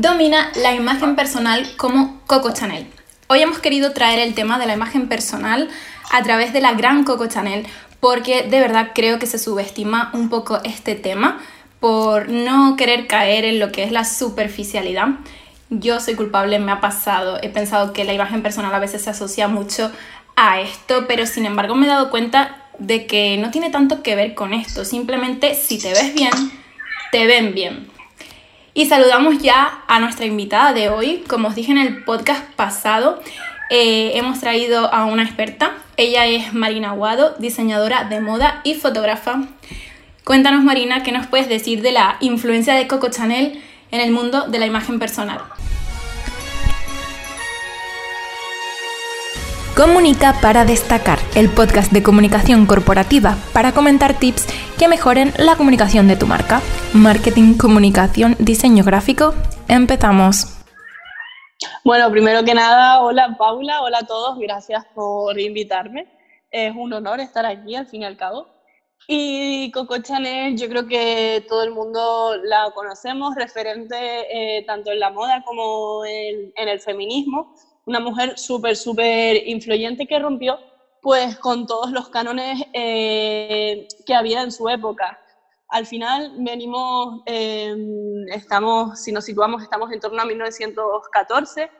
domina la imagen personal como Coco Chanel. Hoy hemos querido traer el tema de la imagen personal a través de la gran Coco Chanel porque de verdad creo que se subestima un poco este tema por no querer caer en lo que es la superficialidad. Yo soy culpable, me ha pasado, he pensado que la imagen personal a veces se asocia mucho a esto, pero sin embargo me he dado cuenta de que no tiene tanto que ver con esto, simplemente si te ves bien, te ven bien. Y saludamos ya a nuestra invitada de hoy. Como os dije en el podcast pasado, eh, hemos traído a una experta. Ella es Marina Aguado, diseñadora de moda y fotógrafa. Cuéntanos, Marina, ¿qué nos puedes decir de la influencia de Coco Chanel en el mundo de la imagen personal? Comunica para destacar, el podcast de comunicación corporativa para comentar tips que mejoren la comunicación de tu marca. Marketing, comunicación, diseño gráfico. Empezamos. Bueno, primero que nada, hola Paula, hola a todos, gracias por invitarme. Es un honor estar aquí al fin y al cabo. Y Coco Chanel, yo creo que todo el mundo la conocemos, referente eh, tanto en la moda como en el feminismo una mujer súper, súper influyente que rompió pues con todos los cánones eh, que había en su época. Al final venimos, em, estamos, si nos situamos, estamos en torno a 1914,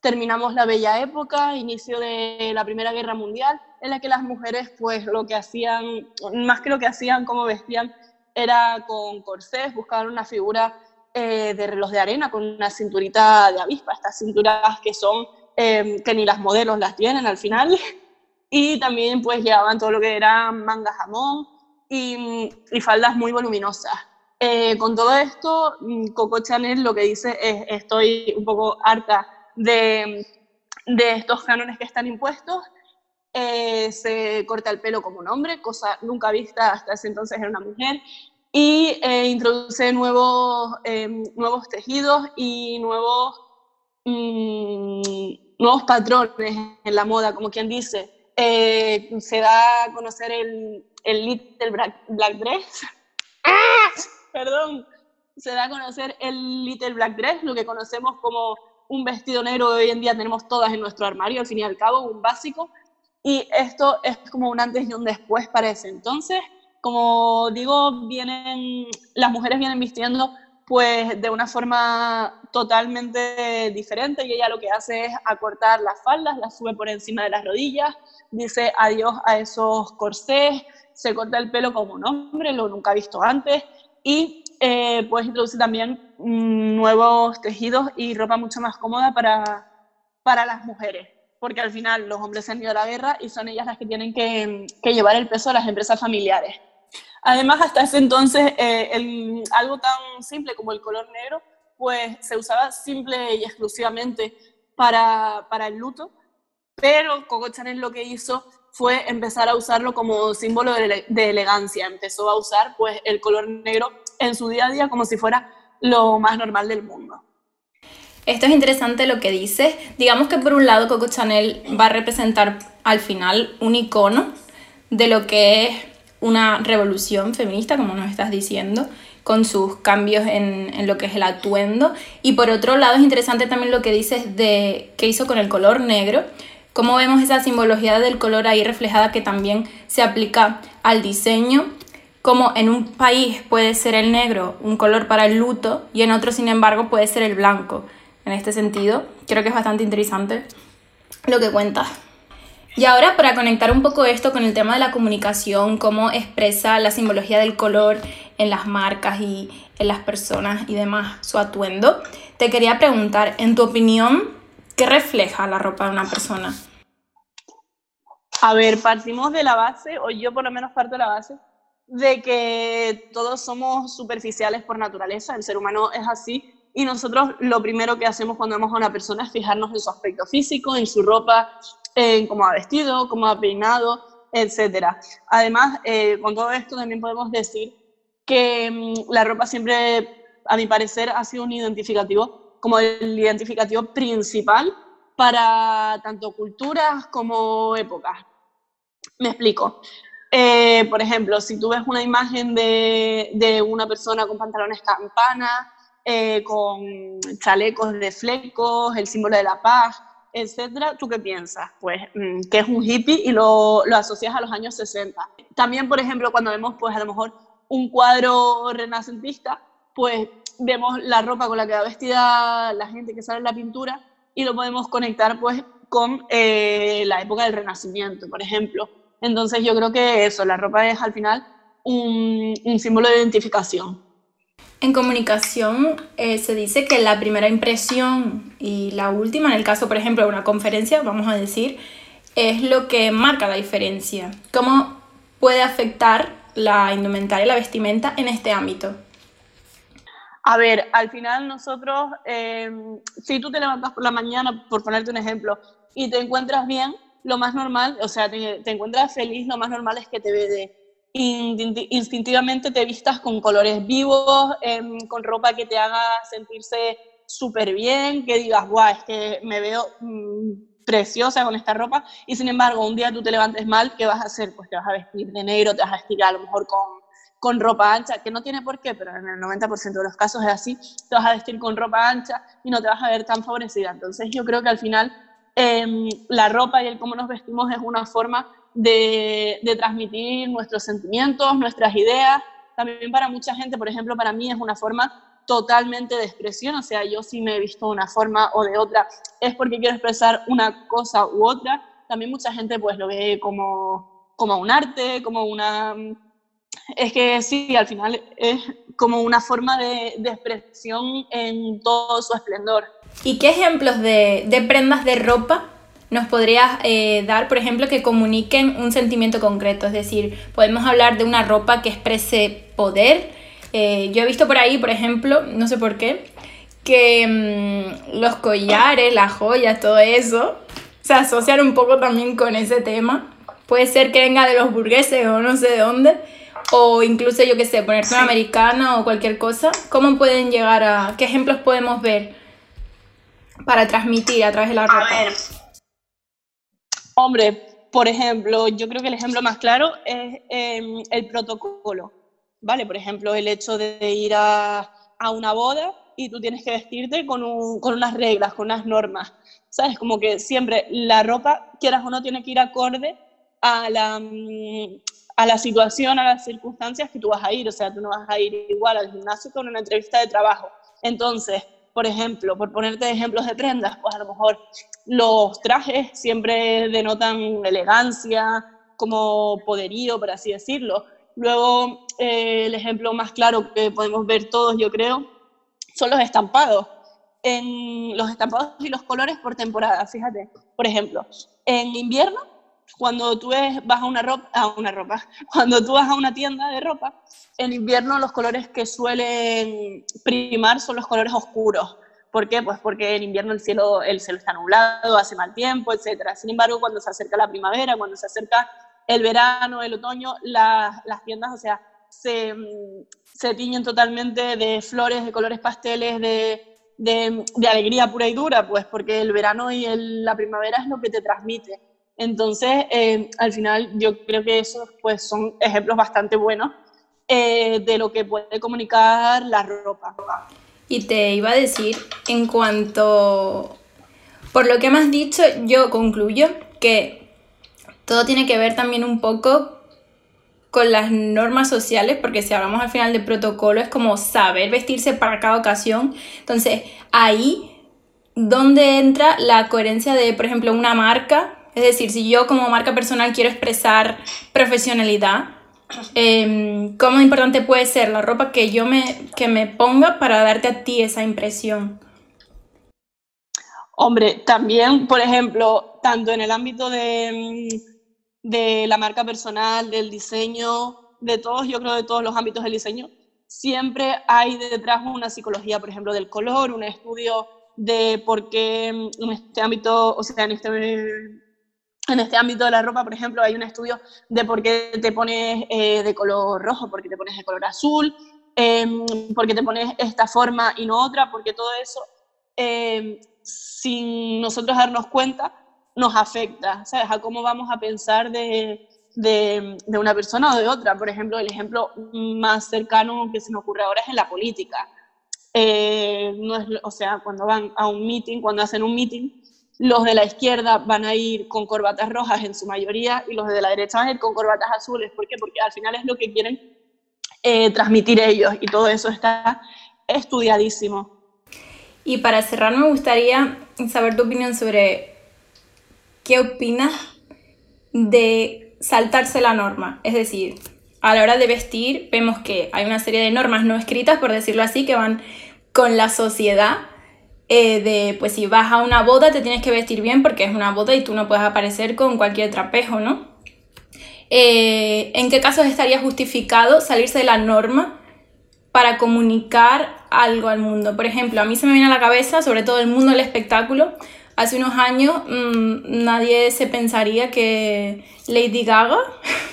terminamos la bella época, inicio de la Primera Guerra Mundial, en la que las mujeres pues lo que hacían, más que lo que hacían, como vestían, era con corsés, buscaban una figura eh, de reloj de arena con una cinturita de avispa, estas cinturas que son Em, que ni las modelos las tienen al final. Y también pues llevaban todo lo que era manga jamón y, y faldas muy voluminosas. Eh, con todo esto, mm, Coco Chanel lo que dice es estoy un poco harta de, de estos cánones que están impuestos. Eh, se corta el pelo como un hombre, cosa nunca vista hasta ese entonces en una mujer, y eh, introduce nuevos, em, nuevos tejidos y nuevos mm, nuevos patrones en la moda, como quien dice. Eh, se da a conocer el, el Little Black, Dress. ¡Ah! Perdón. Se da a conocer el Little Black Dress, lo que conocemos como un vestido negro hoy en día tenemos todas en nuestro armario, al fin y al cabo, un básico. Y esto es como un antes y un después para ese entonces. Como digo, vienen, las mujeres vienen vistiendo pues de una forma totalmente diferente y ella lo que hace es acortar las faldas, las sube por encima de las rodillas, dice adiós a esos corsés, se corta el pelo como un hombre, lo nunca visto antes y eh, pues introduce también mm, nuevos tejidos y ropa mucho más cómoda para, para las mujeres, porque al final los hombres se han ido a la guerra y son ellas las que tienen que, que llevar el peso de las empresas familiares. Además, hasta ese entonces, eh, algo tan simple como el color negro, pues se usaba simple y exclusivamente para, para el luto, pero Coco Chanel lo que hizo fue empezar a usarlo como símbolo de, de, elegancia. Empezó a usar pues, el color negro en su día a día como si fuera lo más normal del mundo. Esto es interesante lo que dices. Digamos que por un lado Coco Chanel va a representar al final un icono de lo que es una revolución feminista, como nos estás diciendo, con sus cambios en, en, lo que es el atuendo. Y por otro lado es interesante también lo que dices de qué hizo con el color negro, cómo vemos esa simbología del color ahí reflejada que también se aplica al diseño, como en un país puede ser el negro un color para el luto y en otro, sin embargo, puede ser el blanco. En este sentido, creo que es bastante interesante lo que cuentas. Y ahora para conectar un poco esto con el tema de la comunicación, cómo expresa la simbología del color en las marcas y en las personas y demás, su atuendo, te quería preguntar, en tu opinión, ¿qué refleja la ropa de una persona? A ver, partimos de la base, o yo por lo menos parto de la base, de que todos somos superficiales por naturaleza, el ser humano es así, y nosotros lo primero que hacemos cuando vemos a una persona es fijarnos en su aspecto físico, en su ropa, en cómo ha vestido, cómo ha peinado, etc. Además, eh, con todo esto también podemos decir que mm, la ropa siempre, a mi parecer, ha sido un identificativo, como el identificativo principal para tanto culturas como épocas. Me explico. Eh, por ejemplo, si tú ves una imagen de, de, una persona con pantalones campana, eh, con chalecos de flecos, el símbolo de la paz, etcétera, ¿tú qué piensas? Pues mm, que es un hippie y lo, lo, asocias a los años 60. También, por ejemplo, cuando vemos, pues a lo mejor un cuadro renacentista, pues vemos la ropa con la que va vestida la gente que sale en la pintura y lo podemos conectar, pues, con eh, la época del Renacimiento, por ejemplo. Entonces yo creo que eso, la ropa es al final un, un símbolo de identificación. En comunicación eh, se dice que la primera impresión y la última, en el caso, por ejemplo, de una conferencia, vamos a decir, es lo que marca la diferencia. ¿Cómo puede afectar la indumentaria y la vestimenta en este ámbito? A ver, al final nosotros, eh, si tú te levantas por la mañana, por ponerte un ejemplo, y te encuentras bien, lo más normal, o sea, te, te encuentras feliz, lo más normal es que te ve instintivamente te vistas con colores vivos, em, con ropa que te haga sentirse súper bien, que digas, guau, es que me veo mm, preciosa con esta ropa, y sin embargo, un día tú te levantes mal, ¿qué vas a hacer? Pues te vas a vestir de negro, te vas a vestir a lo mejor con, con ropa ancha, que no tiene por qué, pero en el 90% de los casos es así, te vas a vestir con ropa ancha y no te vas a ver tan favorecida. Entonces yo creo que al final em, la ropa y el cómo nos vestimos es una forma de, transmitir nuestros sentimientos, nuestras ideas. También para mucha gente, por ejemplo, para mí es una forma totalmente de expresión, o sea, yo si me he visto de una forma o de otra es porque quiero expresar una cosa u otra. También mucha gente pues lo ve como, como un arte, como una... Es que sí, al final es como una forma de, de expresión en todo su esplendor. ¿Y qué ejemplos de, de prendas de ropa nos podrías eh, dar, por ejemplo, que comuniquen un sentimiento concreto. Es decir, podemos hablar de una ropa que exprese poder. Eh, yo he visto por ahí, por ejemplo, no sé por qué, que mm, los collares, las joyas, todo eso, se asocian un poco también con ese tema. Puede ser que venga de los burgueses o no sé de dónde. O incluso, yo qué sé, ponerte una americana o cualquier cosa. ¿Cómo pueden llegar a... ¿Qué ejemplos podemos ver para transmitir a través de la ropa? A ver Hombre, por ejemplo, yo creo que el ejemplo más claro es em, el protocolo, ¿vale? Por ejemplo, el hecho de ir a, una boda y tú tienes que vestirte con, unas reglas, con unas normas, ¿sabes? Como que siempre la ropa, quieras o no, tiene que ir acorde a la, mm, a la situación, a las circunstancias que tú vas a ir, o sea, tú no vas a ir igual al gimnasio con una entrevista de trabajo. Entonces, por ejemplo, por ponerte ejemplos de prendas, pues a lo mejor los trajes siempre denotan elegancia, como poderío, por así decirlo. Luego, eh, el ejemplo más claro que podemos ver todos, yo creo, son los estampados. Los estampados y los colores por temporada, fíjate. Por ejemplo, en invierno cuando tú vas a una ropa, a una ropa, cuando tú vas a una tienda de ropa, en invierno los colores que suelen primar son los colores oscuros. ¿Por qué? Pues porque en invierno el cielo, el cielo está nublado, hace mal tiempo, etc. Sin embargo, cuando se acerca la primavera, cuando se acerca el verano, el otoño, las tiendas, o sea, se, se, tiñen totalmente de flores, de colores pasteles, de, de, de, alegría pura y dura, pues porque el verano y la primavera es lo que te transmite. Entonces, eh, al final, yo creo que esos pues, son ejemplos bastante buenos eh, de lo que puede comunicar la ropa. Y te iba a decir, en cuanto, por lo que me has dicho, yo concluyo que todo tiene que ver también un poco con las normas sociales, porque si hablamos al final de protocolo es como saber vestirse para cada ocasión. Entonces, ahí donde entra la coherencia de, por ejemplo, una marca es decir, si yo como marca personal quiero expresar profesionalidad, eh, ¿cómo importante puede ser la ropa que yo me, que me ponga para darte a ti esa impresión? Hombre, también, por ejemplo, tanto en el ámbito de, de la marca personal, del diseño, de todos, yo creo de todos los ámbitos del diseño, siempre hay detrás una psicología, por ejemplo, del color, un estudio de por qué en este ámbito, o sea, en este en este ámbito de la ropa, por ejemplo, hay un estudio de por qué te pones eh, de color rojo, por qué te pones de color azul, eh, por qué te pones esta forma y no otra, porque todo eso, em, sin nosotros darnos cuenta, nos afecta, ¿sabes? A cómo vamos a pensar de, de, una persona o de otra. Por ejemplo, el ejemplo más cercano que se me ocurre ahora es en la política. eh, no es, o sea, cuando van a un meeting, cuando hacen un meeting, los de la izquierda van a ir con corbatas rojas en su mayoría y los de la derecha van a ir con corbatas azules. ¿Por qué? Porque al final es lo que quieren eh, transmitir ellos y todo eso está estudiadísimo. Y para cerrar me gustaría saber tu opinión sobre qué opinas de saltarse la norma. Es decir, a la hora de vestir vemos que hay una serie de normas no escritas, por decirlo así, que van con la sociedad eh, de, pues si vas a una boda te tienes que vestir bien porque es una boda y tú no puedes aparecer con cualquier trapejo, ¿no? Eh, ¿En qué casos estaría justificado salirse de la norma para comunicar algo al mundo? Por ejemplo, a mí se me viene a la cabeza, sobre todo el mundo del espectáculo, hace unos años mmm, nadie se pensaría que Lady Gaga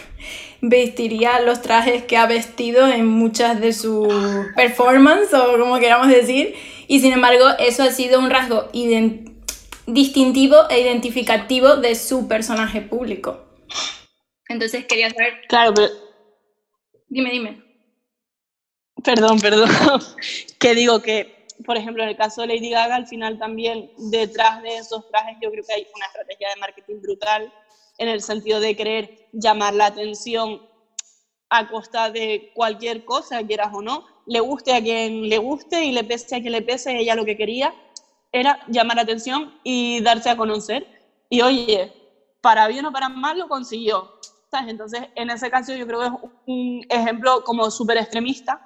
vestiría los trajes que ha vestido en muchas de sus performances o como queramos decir y sin embargo, eso ha sido un rasgo distintivo e identificativo de su personaje público. Entonces quería saber... Claro, pero... Dime, dime. Perdón, perdón. que digo que, por ejemplo, en el caso de Lady Gaga, al final también detrás de esos trajes yo creo que hay una estrategia de marketing brutal en el sentido de querer llamar la atención a costa de cualquier cosa, quieras o no, le guste a quien le guste y le pese a quien le pese, ella lo que quería era llamar la atención y darse a conocer. Y oye, para bien o para mal lo consiguió. ¿sabes? Entonces, en ese caso yo creo que es un ejemplo como súper extremista,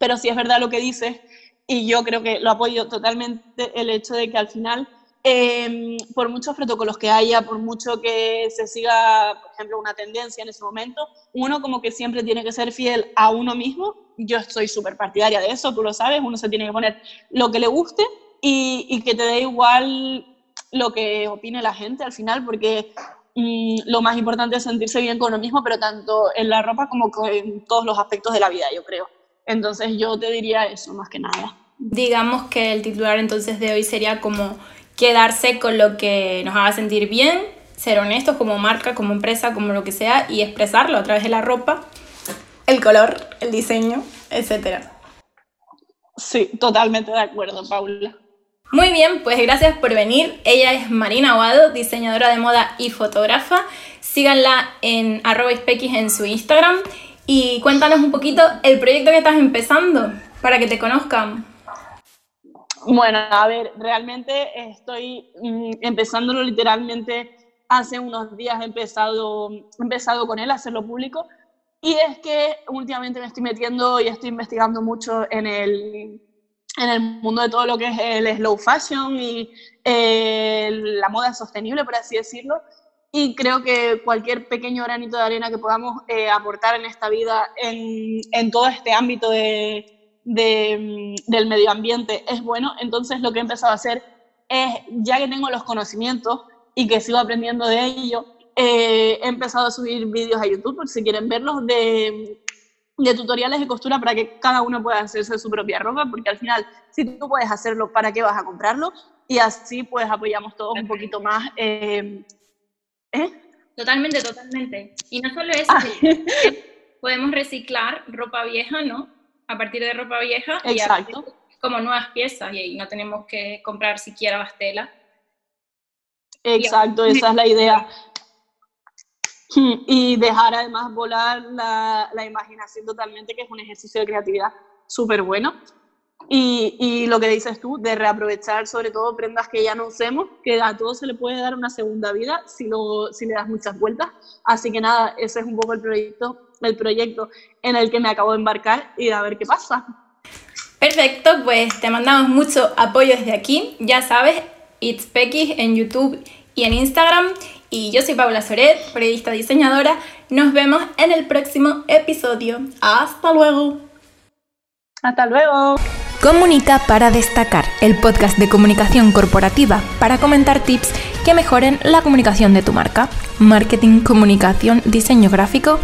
pero sí es verdad lo que dices y yo creo que lo apoyo totalmente el hecho de que al final eh, por muchos protocolos que haya, por mucho que se siga, por ejemplo, una tendencia en ese momento, uno como que siempre tiene que ser fiel a uno mismo. Yo estoy súper partidaria de eso, tú lo sabes, uno se tiene que poner lo que le guste y, y que te dé igual lo que opine la gente al final, porque mm, lo más importante es sentirse bien con uno mismo, pero tanto en la ropa como en todos los aspectos de la vida, yo creo. Entonces yo te diría eso, más que nada. Digamos que el titular entonces de hoy sería como quedarse con lo que nos haga sentir bien, ser honestos como marca, como empresa, como lo que sea, y expresarlo a través de la ropa, el color, el diseño, etc. Sí, totalmente de acuerdo, Paula. Muy bien, pues gracias por venir. Ella es Marina Aguado, diseñadora de moda y fotógrafa. Síganla en arroba en su Instagram y cuéntanos un poquito el proyecto que estás empezando para que te conozcan. Bueno, a ver, realmente estoy mm, empezándolo literalmente hace unos días he empezado, empezado con él a hacerlo público y es que últimamente me estoy metiendo y estoy investigando mucho en el, en el mundo de todo lo que es el slow fashion y eh, la moda sostenible, por así decirlo. Y creo que cualquier pequeño granito de arena que podamos eh, aportar en esta vida, en, en todo este ámbito de, de, del medio ambiente es bueno, entonces lo que he empezado a hacer es, ya que tengo los conocimientos y que sigo aprendiendo de ello, eh, he empezado a subir vídeos a YouTube, por si quieren verlos, de, de, tutoriales de costura para que cada uno pueda hacerse su propia ropa, porque al final, si tú puedes hacerlo, ¿para qué vas a comprarlo? Y así pues apoyamos todos un poquito más. Eh, ¿eh? Totalmente, totalmente. Y no solo eso, podemos reciclar ropa vieja, ¿no? a partir de ropa vieja Exacto. y como nuevas piezas y ahí no tenemos que comprar siquiera bastela. Exacto, esa es la idea. Y dejar además volar la, la imaginación totalmente, que es un ejercicio de creatividad súper bueno. Y, y, lo que dices tú, de reaprovechar sobre todo prendas que ya no usemos, que a todo se le puede dar una segunda vida si, lo, si le das muchas vueltas. Así que nada, ese es un poco el proyecto el proyecto en el que me acabo de embarcar y a ver qué pasa. Perfecto, pues te mandamos mucho apoyo desde aquí. Ya sabes, It's Pecky en YouTube y en Instagram. Y yo soy Paula Soret, periodista diseñadora. Nos vemos en el próximo episodio. Hasta luego. Hasta luego. Comunica para destacar, el podcast de comunicación corporativa para comentar tips que mejoren la comunicación de tu marca. Marketing, comunicación, diseño gráfico